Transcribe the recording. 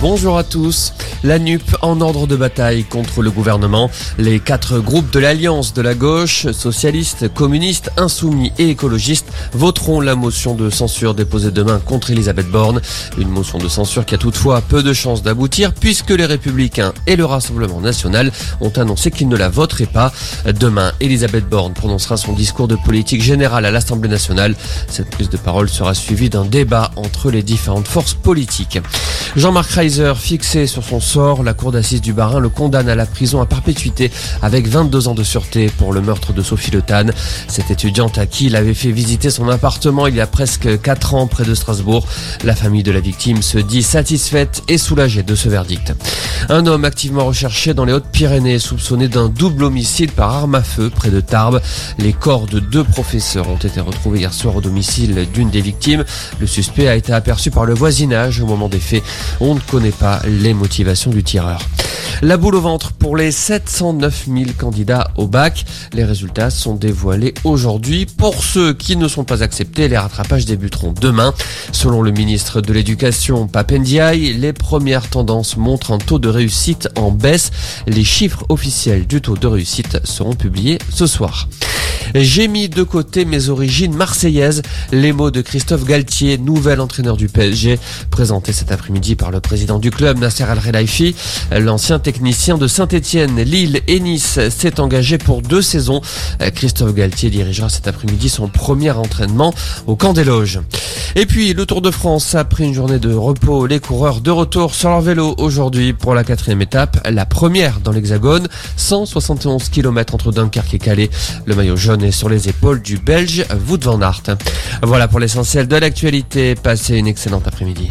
Bonjour à tous. La NUP en ordre de bataille contre le gouvernement. Les quatre groupes de l'Alliance de la gauche, socialistes, communistes, insoumis et écologistes, voteront la motion de censure déposée demain contre Elisabeth Borne. Une motion de censure qui a toutefois peu de chances d'aboutir puisque les Républicains et le Rassemblement national ont annoncé qu'ils ne la voteraient pas. Demain, Elisabeth Borne prononcera son discours de politique générale à l'Assemblée nationale. Cette prise de parole sera suivie d'un débat entre les différentes forces politiques. Jean-Marc Reiser, fixé sur son sort, la cour d'assises du Barin le condamne à la prison à perpétuité avec 22 ans de sûreté pour le meurtre de Sophie Le Tan. Cette étudiante à qui il avait fait visiter son appartement il y a presque 4 ans près de Strasbourg. La famille de la victime se dit satisfaite et soulagée de ce verdict. Un homme activement recherché dans les Hautes-Pyrénées, soupçonné d'un double homicide par arme à feu près de Tarbes. Les corps de deux professeurs ont été retrouvés hier soir au domicile d'une des victimes. Le suspect a été aperçu par le voisinage au moment des faits. On ne connaît pas les motivations du tireur. La boule au ventre pour les 709 000 candidats au bac. Les résultats sont dévoilés aujourd'hui. Pour ceux qui ne sont pas acceptés, les rattrapages débuteront demain. Selon le ministre de l'Éducation, Papendiaï, les premières tendances montrent un taux de réussite en baisse. Les chiffres officiels du taux de réussite seront publiés ce soir. J'ai mis de côté mes origines marseillaises. Les mots de Christophe Galtier, nouvel entraîneur du PSG, présenté cet après-midi par le président du club, Nasser Al-Relaifi. L'ancien technicien de Saint-Etienne, Lille et Nice s'est engagé pour deux saisons. Christophe Galtier dirigera cet après-midi son premier entraînement au camp des loges. Et puis, le Tour de France, après une journée de repos, les coureurs de retour sur leur vélo aujourd'hui pour la quatrième étape, la première dans l'Hexagone, 171 km entre Dunkerque et Calais. Le maillot jaune est sur les épaules du Belge Wout van Aert. Voilà pour l'essentiel de l'actualité. Passez une excellente après-midi.